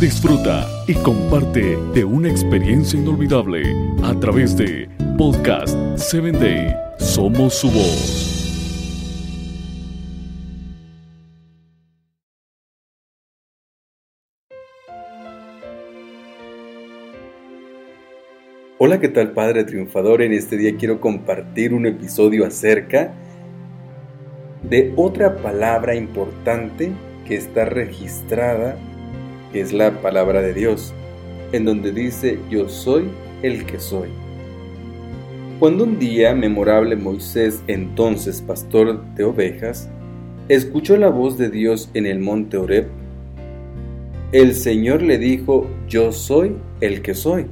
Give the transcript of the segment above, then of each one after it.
Disfruta y comparte de una experiencia inolvidable a través de Podcast 7 Day. Somos su voz. Hola, ¿qué tal Padre Triunfador? En este día quiero compartir un episodio acerca de otra palabra importante que está registrada, que es la palabra de Dios, en donde dice yo soy el que soy. Cuando un día memorable Moisés, entonces pastor de ovejas, escuchó la voz de Dios en el monte Horeb, el Señor le dijo, yo soy el que soy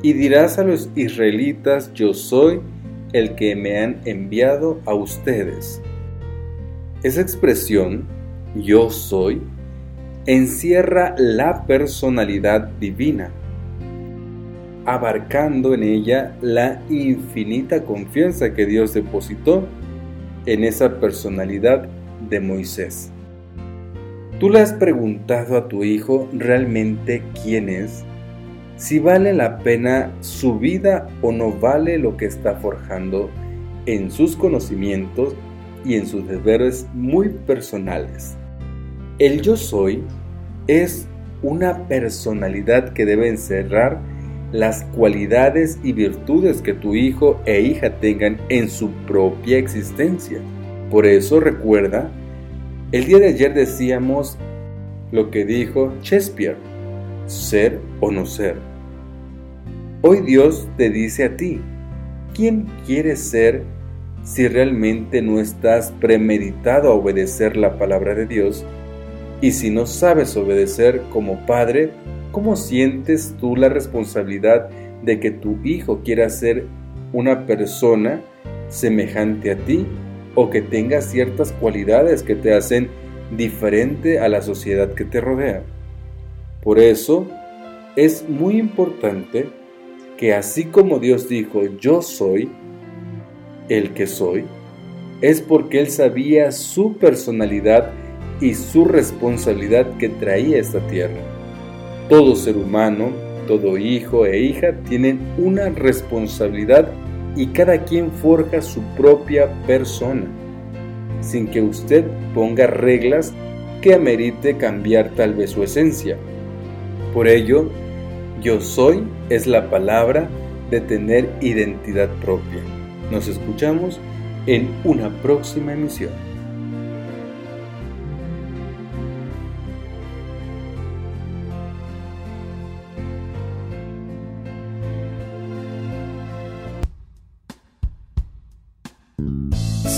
y dirás a los israelitas, yo soy el que me han enviado a ustedes. Esa expresión, yo soy, encierra la personalidad divina, abarcando en ella la infinita confianza que Dios depositó en esa personalidad de Moisés. ¿Tú le has preguntado a tu hijo realmente quién es? si vale la pena su vida o no vale lo que está forjando en sus conocimientos y en sus deberes muy personales. El yo soy es una personalidad que debe encerrar las cualidades y virtudes que tu hijo e hija tengan en su propia existencia. Por eso recuerda, el día de ayer decíamos lo que dijo Shakespeare, ser o no ser. Hoy Dios te dice a ti, ¿quién quieres ser si realmente no estás premeditado a obedecer la palabra de Dios? Y si no sabes obedecer como padre, ¿cómo sientes tú la responsabilidad de que tu hijo quiera ser una persona semejante a ti o que tenga ciertas cualidades que te hacen diferente a la sociedad que te rodea? Por eso es muy importante que así como Dios dijo, yo soy el que soy, es porque Él sabía su personalidad y su responsabilidad que traía esta tierra. Todo ser humano, todo hijo e hija tienen una responsabilidad y cada quien forja su propia persona, sin que usted ponga reglas que amerite cambiar tal vez su esencia. Por ello, yo soy es la palabra de tener identidad propia. Nos escuchamos en una próxima emisión.